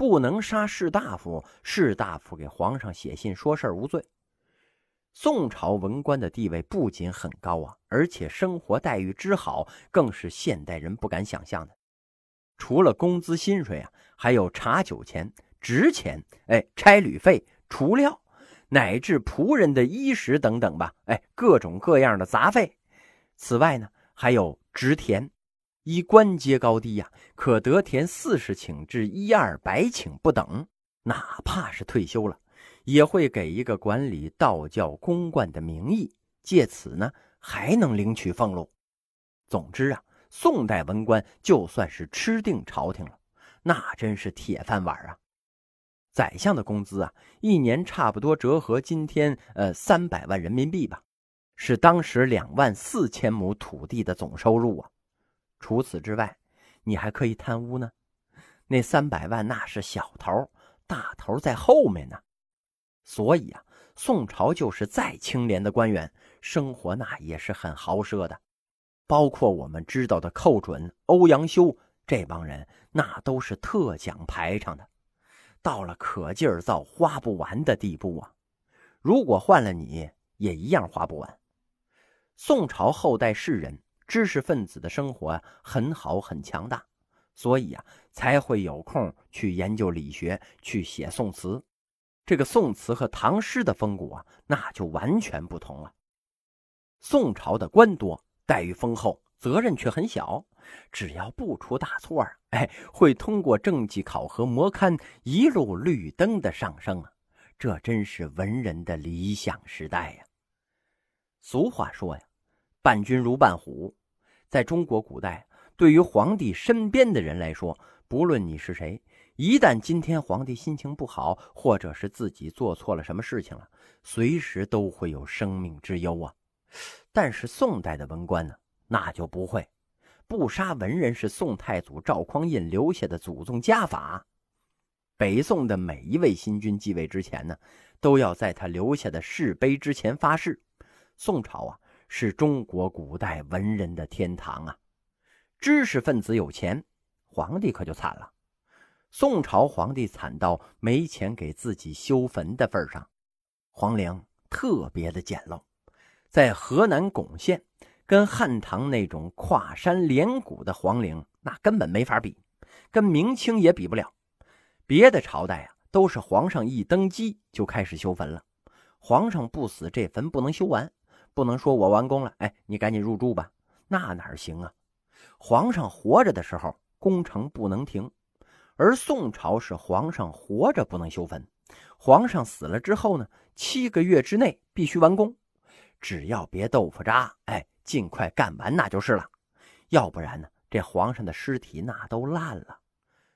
不能杀士大夫，士大夫给皇上写信说事儿无罪。宋朝文官的地位不仅很高啊，而且生活待遇之好，更是现代人不敢想象的。除了工资薪水啊，还有茶酒钱、值钱，哎，差旅费、除料，乃至仆人的衣食等等吧，哎，各种各样的杂费。此外呢，还有值田，依官阶高低呀，可得田四十顷至一二百顷不等。哪怕是退休了。也会给一个管理道教公观的名义，借此呢还能领取俸禄。总之啊，宋代文官就算是吃定朝廷了，那真是铁饭碗啊！宰相的工资啊，一年差不多折合今天呃三百万人民币吧，是当时两万四千亩土地的总收入啊。除此之外，你还可以贪污呢。那三百万那是小头，大头在后面呢。所以啊，宋朝就是再清廉的官员，生活那也是很豪奢的。包括我们知道的寇准、欧阳修这帮人，那都是特讲排场的，到了可劲儿造、花不完的地步啊！如果换了你，也一样花不完。宋朝后代士人、知识分子的生活，很好，很强大，所以啊，才会有空去研究理学，去写宋词。这个宋词和唐诗的风骨啊，那就完全不同了。宋朝的官多，待遇丰厚，责任却很小，只要不出大错啊哎，会通过政绩考核模勘一路绿灯的上升啊！这真是文人的理想时代呀。俗话说呀，“伴君如伴虎”。在中国古代，对于皇帝身边的人来说，不论你是谁。一旦今天皇帝心情不好，或者是自己做错了什么事情了，随时都会有生命之忧啊。但是宋代的文官呢，那就不会。不杀文人是宋太祖赵匡胤留下的祖宗家法。北宋的每一位新君继位之前呢，都要在他留下的誓碑之前发誓。宋朝啊，是中国古代文人的天堂啊。知识分子有钱，皇帝可就惨了。宋朝皇帝惨到没钱给自己修坟的份上，皇陵特别的简陋，在河南巩县，跟汉唐那种跨山连谷的皇陵那根本没法比，跟明清也比不了。别的朝代啊，都是皇上一登基就开始修坟了，皇上不死，这坟不能修完，不能说我完工了，哎，你赶紧入住吧，那哪行啊？皇上活着的时候，工程不能停。而宋朝是皇上活着不能修坟，皇上死了之后呢，七个月之内必须完工，只要别豆腐渣，哎，尽快干完那就是了，要不然呢，这皇上的尸体那都烂了。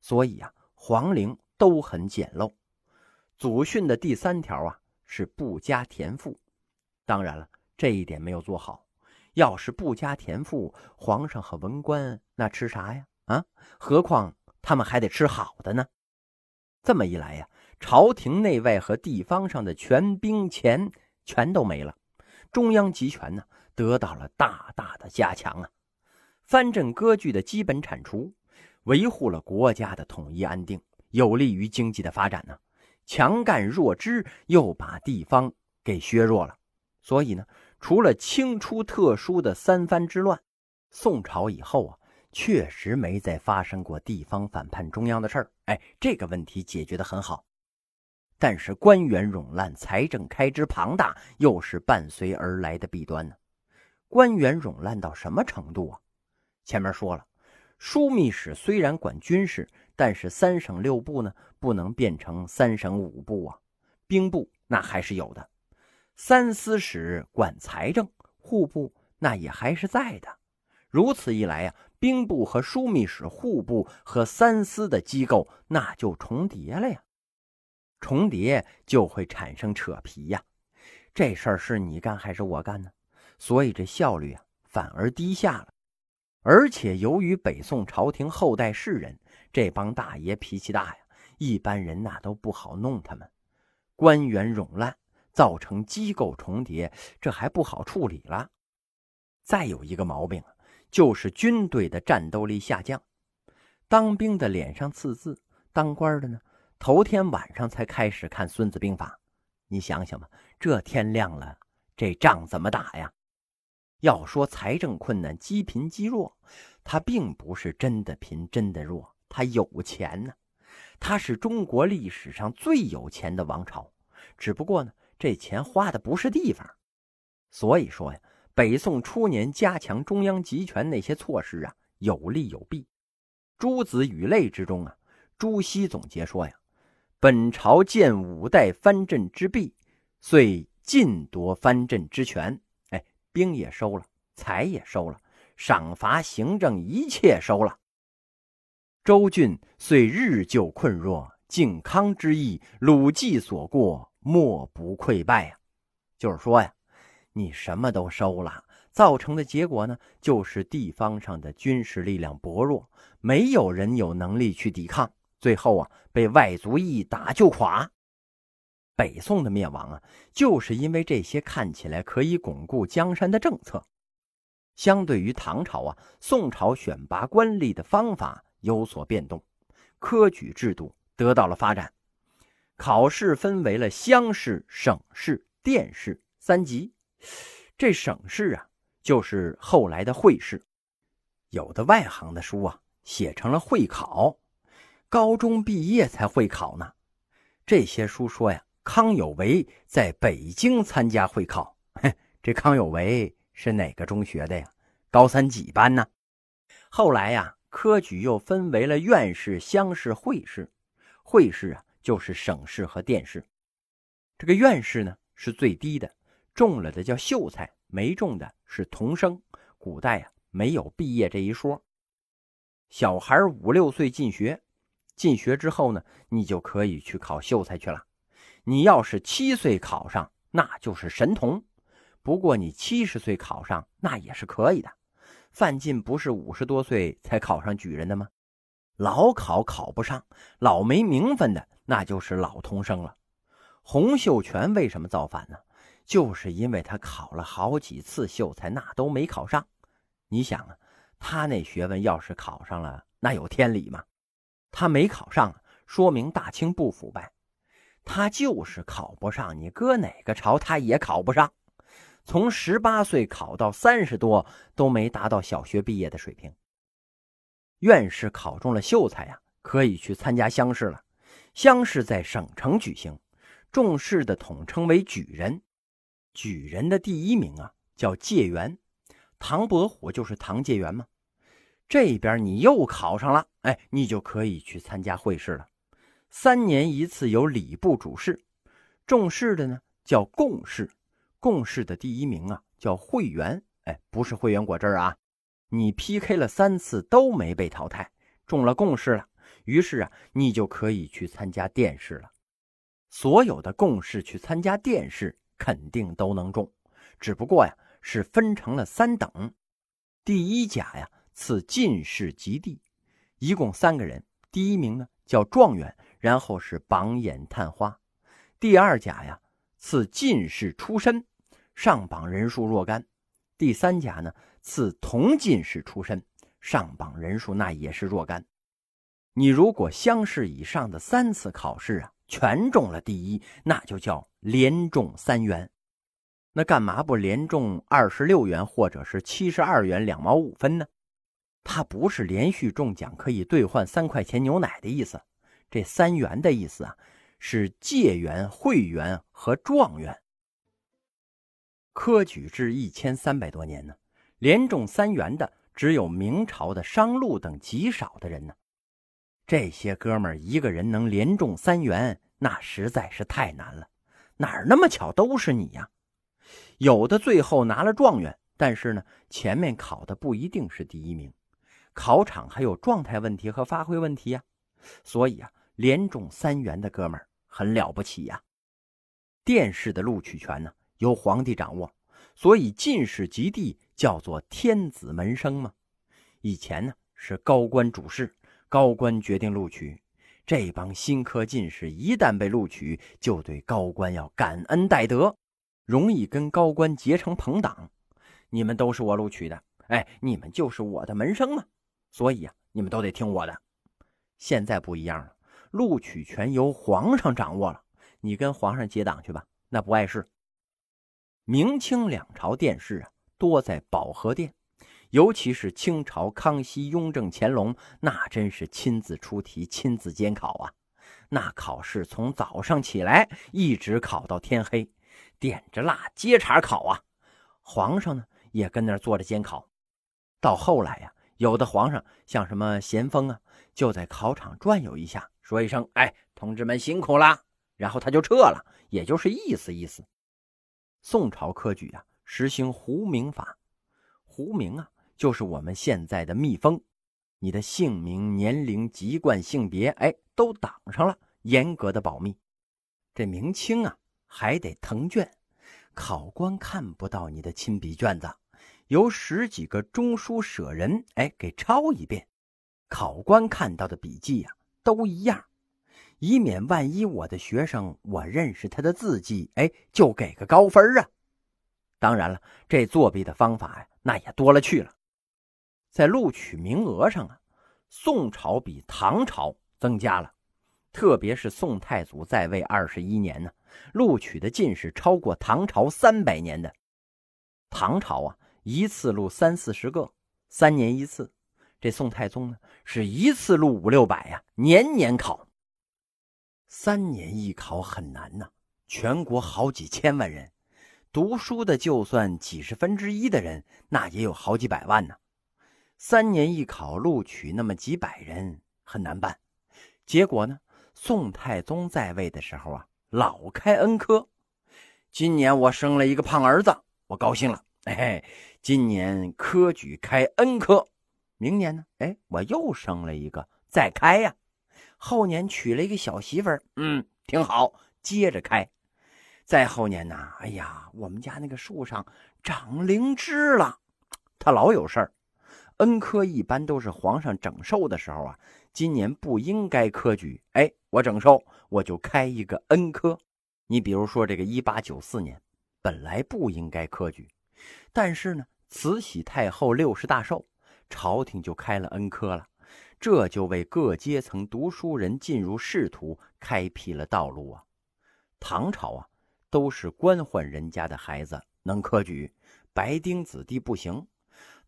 所以啊，皇陵都很简陋。祖训的第三条啊是不加田赋，当然了，这一点没有做好。要是不加田赋，皇上和文官那吃啥呀？啊，何况。他们还得吃好的呢，这么一来呀，朝廷内外和地方上的权兵钱全都没了，中央集权呢得到了大大的加强啊，藩镇割据的基本铲除，维护了国家的统一安定，有利于经济的发展呢。强干弱支又把地方给削弱了，所以呢，除了清初特殊的三藩之乱，宋朝以后啊。确实没再发生过地方反叛中央的事儿，哎，这个问题解决的很好。但是官员冗滥，财政开支庞大，又是伴随而来的弊端呢。官员冗滥到什么程度啊？前面说了，枢密使虽然管军事，但是三省六部呢，不能变成三省五部啊。兵部那还是有的，三司使管财政，户部那也还是在的。如此一来呀。兵部和枢密使、户部和三司的机构，那就重叠了呀。重叠就会产生扯皮呀。这事儿是你干还是我干呢？所以这效率啊反而低下了。而且由于北宋朝廷后代士人这帮大爷脾气大呀，一般人那都不好弄他们。官员冗滥，造成机构重叠，这还不好处理了。再有一个毛病。就是军队的战斗力下降，当兵的脸上刺字，当官的呢头天晚上才开始看《孙子兵法》，你想想吧，这天亮了，这仗怎么打呀？要说财政困难、积贫积弱，他并不是真的贫、真的弱，他有钱呢。他是中国历史上最有钱的王朝，只不过呢，这钱花的不是地方。所以说呀，北宋初年加强中央集权那些措施啊，有利有弊。《诸子语类》之中啊，朱熹总结说呀：“本朝建五代藩镇之弊，遂尽夺藩镇之权。”哎兵也收了，财也收了，赏罚行政一切收了。周郡遂日就困弱，靖康之役，鲁冀所过，莫不溃败呀。就是说呀，你什么都收了，造成的结果呢，就是地方上的军事力量薄弱，没有人有能力去抵抗，最后啊，被外族一打就垮。北宋的灭亡啊，就是因为这些看起来可以巩固江山的政策。相对于唐朝啊，宋朝选拔官吏的方法有所变动，科举制度得到了发展，考试分为了乡试、省试、殿试三级。这省试啊，就是后来的会试，有的外行的书啊，写成了会考，高中毕业才会考呢。这些书说呀。康有为在北京参加会考，这康有为是哪个中学的呀？高三几班呢？后来呀，科举又分为了院试、乡试、会试。会试啊，就是省试和殿试。这个院试呢是最低的，中了的叫秀才，没中的是童生。古代啊，没有毕业这一说。小孩五六岁进学，进学之后呢，你就可以去考秀才去了。你要是七岁考上，那就是神童；不过你七十岁考上，那也是可以的。范进不是五十多岁才考上举人的吗？老考考不上，老没名分的，那就是老童生了。洪秀全为什么造反呢？就是因为他考了好几次秀才，那都没考上。你想啊，他那学问要是考上了，那有天理吗？他没考上，说明大清不腐败。他就是考不上，你搁哪个朝他也考不上。从十八岁考到三十多，都没达到小学毕业的水平。院士考中了秀才呀，可以去参加乡试了。乡试在省城举行，中试的统称为举人。举人的第一名啊，叫解元。唐伯虎就是唐解元嘛。这边你又考上了，哎，你就可以去参加会试了。三年一次由礼部主事，重视的呢叫贡士，贡士的第一名啊叫会员，哎，不是会员果汁啊。你 PK 了三次都没被淘汰，中了贡士了，于是啊你就可以去参加殿试了。所有的贡士去参加殿试肯定都能中，只不过呀是分成了三等，第一甲呀赐进士及第，一共三个人，第一名呢叫状元。然后是榜眼探花，第二甲呀赐进士出身，上榜人数若干；第三甲呢赐同进士出身，上榜人数那也是若干。你如果乡试以上的三次考试啊全中了第一，那就叫连中三元。那干嘛不连中二十六元或者是七十二元两毛五分呢？它不是连续中奖可以兑换三块钱牛奶的意思。这三元的意思啊，是解元、会元和状元。科举制一千三百多年呢，连中三元的只有明朝的商禄等极少的人呢。这些哥们儿一个人能连中三元，那实在是太难了。哪儿那么巧都是你呀？有的最后拿了状元，但是呢，前面考的不一定是第一名，考场还有状态问题和发挥问题呀。所以啊。连中三元的哥们儿很了不起呀！殿试的录取权呢由皇帝掌握，所以进士及第叫做天子门生嘛。以前呢是高官主事，高官决定录取。这帮新科进士一旦被录取，就对高官要感恩戴德，容易跟高官结成朋党。你们都是我录取的，哎，你们就是我的门生嘛，所以啊，你们都得听我的。现在不一样了。录取权由皇上掌握了，你跟皇上结党去吧，那不碍事。明清两朝殿试啊，多在保和殿，尤其是清朝康熙、雍正、乾隆，那真是亲自出题、亲自监考啊。那考试从早上起来一直考到天黑，点着蜡接茬考啊。皇上呢也跟那儿坐着监考。到后来呀，有的皇上像什么咸丰啊，就在考场转悠一下，说一声：“哎，同志们辛苦啦。”然后他就撤了，也就是意思意思。宋朝科举啊，实行胡名法。胡名啊，就是我们现在的密封，你的姓名、年龄、籍贯、性别，哎，都挡上了，严格的保密。这明清啊，还得誊卷，考官看不到你的亲笔卷子，由十几个中书舍人，哎，给抄一遍。考官看到的笔记呀，都一样。以免万一我的学生我认识他的字迹，哎，就给个高分啊！当然了，这作弊的方法呀，那也多了去了。在录取名额上啊，宋朝比唐朝增加了，特别是宋太祖在位二十一年呢，录取的进士超过唐朝三百年的。唐朝啊，一次录三四十个，三年一次；这宋太宗呢，是一次录五六百呀，年年考。三年一考很难呐，全国好几千万人，读书的就算几十分之一的人，那也有好几百万呢。三年一考录取那么几百人很难办。结果呢，宋太宗在位的时候啊，老开恩科。今年我生了一个胖儿子，我高兴了。哎，今年科举开恩科，明年呢？哎，我又生了一个，再开呀。后年娶了一个小媳妇儿，嗯，挺好，接着开。再后年呢，哎呀，我们家那个树上长灵芝了，他老有事儿。恩科一般都是皇上整寿的时候啊，今年不应该科举，哎，我整寿我就开一个恩科。你比如说这个一八九四年，本来不应该科举，但是呢，慈禧太后六十大寿，朝廷就开了恩科了。这就为各阶层读书人进入仕途开辟了道路啊！唐朝啊，都是官宦人家的孩子能科举，白丁子弟不行。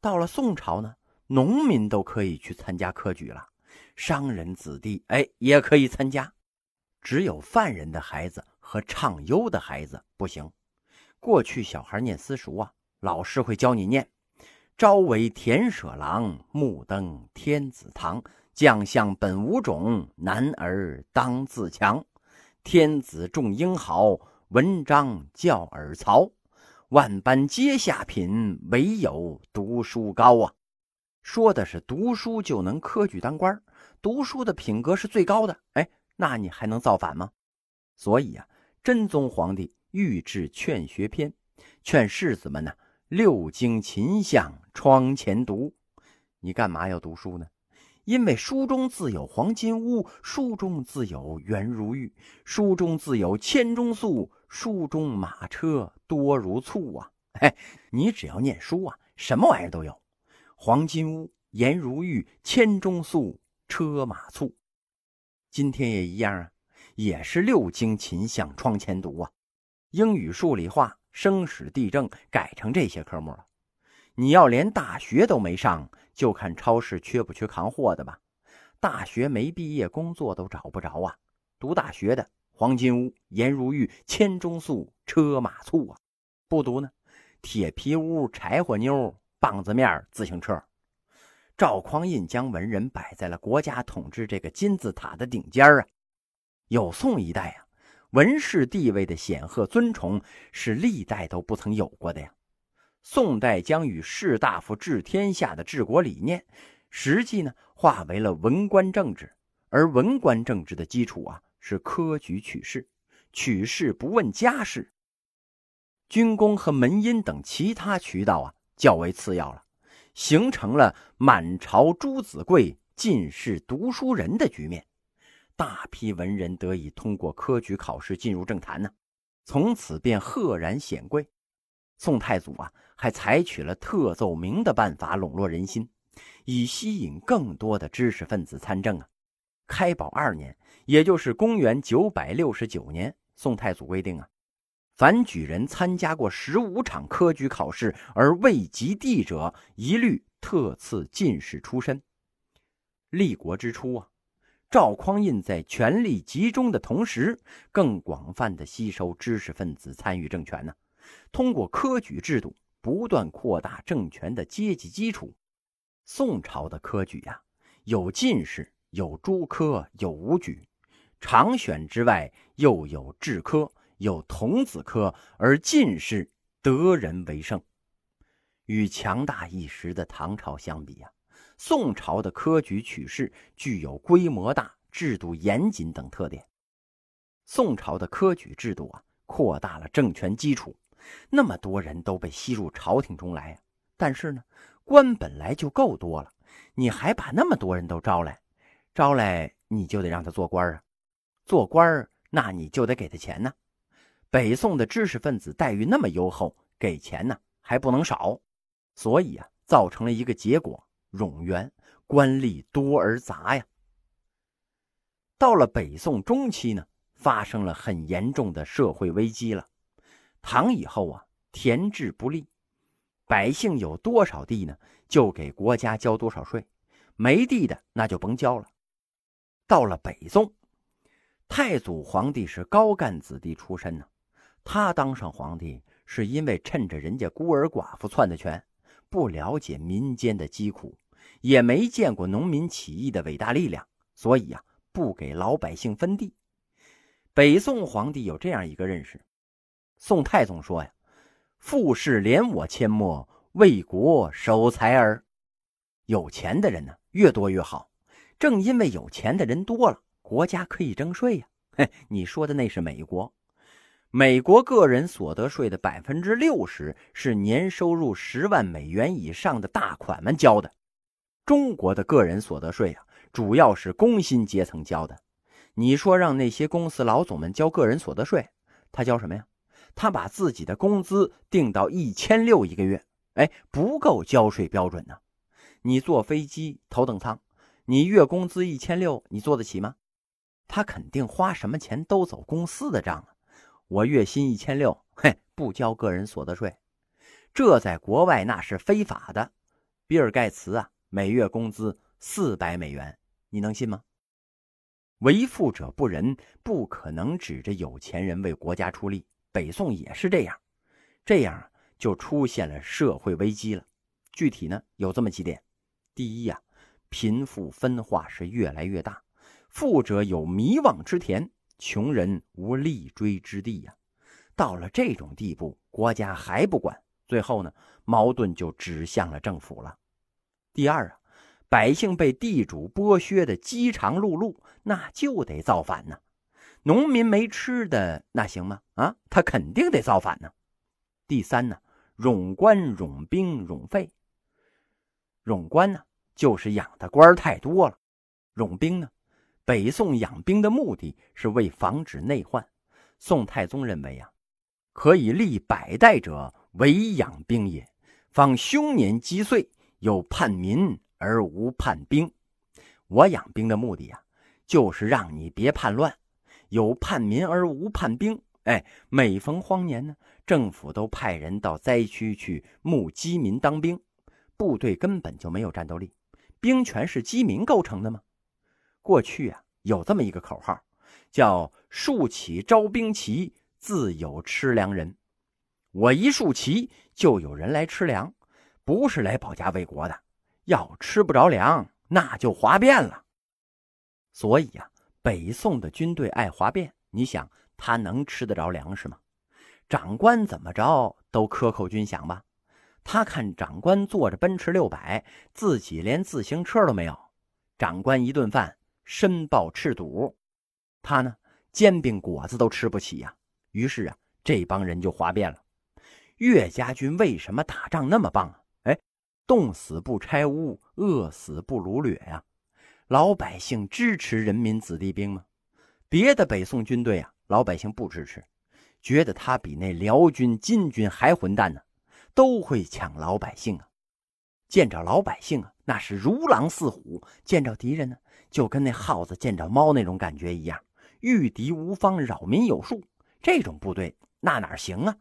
到了宋朝呢，农民都可以去参加科举了，商人子弟哎也可以参加，只有犯人的孩子和唱优的孩子不行。过去小孩念私塾啊，老师会教你念。朝为田舍郎，暮登天子堂。将相本无种，男儿当自强。天子重英豪，文章教尔曹。万般皆下品，唯有读书高啊！说的是读书就能科举当官，读书的品格是最高的。哎，那你还能造反吗？所以啊，真宗皇帝御制《劝学篇》，劝士子们呢。六经勤向窗前读，你干嘛要读书呢？因为书中自有黄金屋，书中自有颜如玉，书中自有千钟粟，书中马车多如簇啊！哎，你只要念书啊，什么玩意儿都有，黄金屋、颜如玉、千钟粟、车马簇。今天也一样啊，也是六经勤向窗前读啊，英语、数理化。生史地政改成这些科目了，你要连大学都没上，就看超市缺不缺扛货的吧。大学没毕业，工作都找不着啊。读大学的，黄金屋、颜如玉、千钟粟、车马簇啊；不读呢，铁皮屋、柴火妞、棒子面、自行车。赵匡胤将文人摆在了国家统治这个金字塔的顶尖啊。有宋一代啊。文士地位的显赫尊崇是历代都不曾有过的呀。宋代将与士大夫治天下的治国理念，实际呢化为了文官政治，而文官政治的基础啊是科举取士，取士不问家世，军功和门姻等其他渠道啊较为次要了，形成了满朝诸子贵、进士读书人的局面。大批文人得以通过科举考试进入政坛呢，从此便赫然显贵。宋太祖啊，还采取了特奏明的办法笼络人心，以吸引更多的知识分子参政啊。开宝二年，也就是公元九百六十九年，宋太祖规定啊，凡举人参加过十五场科举考试而未及第者，一律特赐进士出身。立国之初啊，赵匡胤在权力集中的同时，更广泛的吸收知识分子参与政权呢。通过科举制度，不断扩大政权的阶级基础。宋朝的科举呀，有进士，有诸科，有武举。常选之外，又有制科，有童子科，而进士得人为胜。与强大一时的唐朝相比呀。宋朝的科举取士具有规模大、制度严谨等特点。宋朝的科举制度啊，扩大了政权基础，那么多人都被吸入朝廷中来。但是呢，官本来就够多了，你还把那么多人都招来，招来你就得让他做官啊，做官那你就得给他钱呢。北宋的知识分子待遇那么优厚，给钱呢还不能少，所以啊，造成了一个结果。冗员官吏多而杂呀。到了北宋中期呢，发生了很严重的社会危机了。唐以后啊，田制不利，百姓有多少地呢，就给国家交多少税；没地的那就甭交了。到了北宋，太祖皇帝是高干子弟出身呢，他当上皇帝是因为趁着人家孤儿寡妇篡的权。不了解民间的疾苦，也没见过农民起义的伟大力量，所以呀，不给老百姓分地。北宋皇帝有这样一个认识：宋太宗说呀，“富士连我阡陌，为国守财儿。”有钱的人呢，越多越好。正因为有钱的人多了，国家可以征税呀。嘿，你说的那是美国。美国个人所得税的百分之六十是年收入十万美元以上的大款们交的，中国的个人所得税啊，主要是工薪阶层交的。你说让那些公司老总们交个人所得税，他交什么呀？他把自己的工资定到一千六一个月，哎，不够交税标准呢。你坐飞机头等舱，你月工资一千六，你坐得起吗？他肯定花什么钱都走公司的账啊。我月薪一千六，嘿，不交个人所得税，这在国外那是非法的。比尔盖茨啊，每月工资四百美元，你能信吗？为富者不仁，不可能指着有钱人为国家出力。北宋也是这样，这样就出现了社会危机了。具体呢，有这么几点：第一呀，贫富分化是越来越大，富者有迷惘之田。穷人无立锥之地呀，到了这种地步，国家还不管，最后呢，矛盾就指向了政府了。第二啊，百姓被地主剥削的饥肠辘辘，那就得造反呢。农民没吃的，那行吗？啊，他肯定得造反呢。第三呢，冗官、冗兵、冗费。冗官呢，就是养的官太多了；冗兵呢。北宋养兵的目的是为防止内患。宋太宗认为啊，可以立百代者为养兵也，方凶年积岁，有叛民而无叛兵。我养兵的目的啊，就是让你别叛乱，有叛民而无叛兵。哎，每逢荒年呢，政府都派人到灾区去募饥民当兵，部队根本就没有战斗力，兵权是饥民构成的吗？过去啊，有这么一个口号，叫“竖起招兵旗，自有吃粮人”。我一竖旗，就有人来吃粮，不是来保家卫国的。要吃不着粮，那就哗变了。所以呀，北宋的军队爱哗变。你想，他能吃得着粮食吗？长官怎么着都克扣军饷吧？他看长官坐着奔驰六百，自己连自行车都没有，长官一顿饭。申报赤赌，他呢煎饼果子都吃不起呀。于是啊，这帮人就哗变了。岳家军为什么打仗那么棒啊？哎，冻死不拆屋，饿死不掳掠呀。老百姓支持人民子弟兵吗？别的北宋军队啊，老百姓不支持，觉得他比那辽军、金军还混蛋呢，都会抢老百姓啊。见着老百姓啊，那是如狼似虎；见着敌人呢。就跟那耗子见着猫那种感觉一样，御敌无方，扰民有术。这种部队那哪行啊？